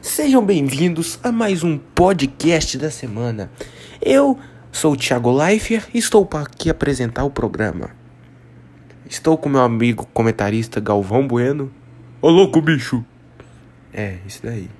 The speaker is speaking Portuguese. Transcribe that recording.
Sejam bem-vindos a mais um podcast da semana. Eu sou o Thiago Leifert e estou para aqui apresentar o programa. Estou com meu amigo comentarista Galvão Bueno. Ô louco, bicho! É, isso daí.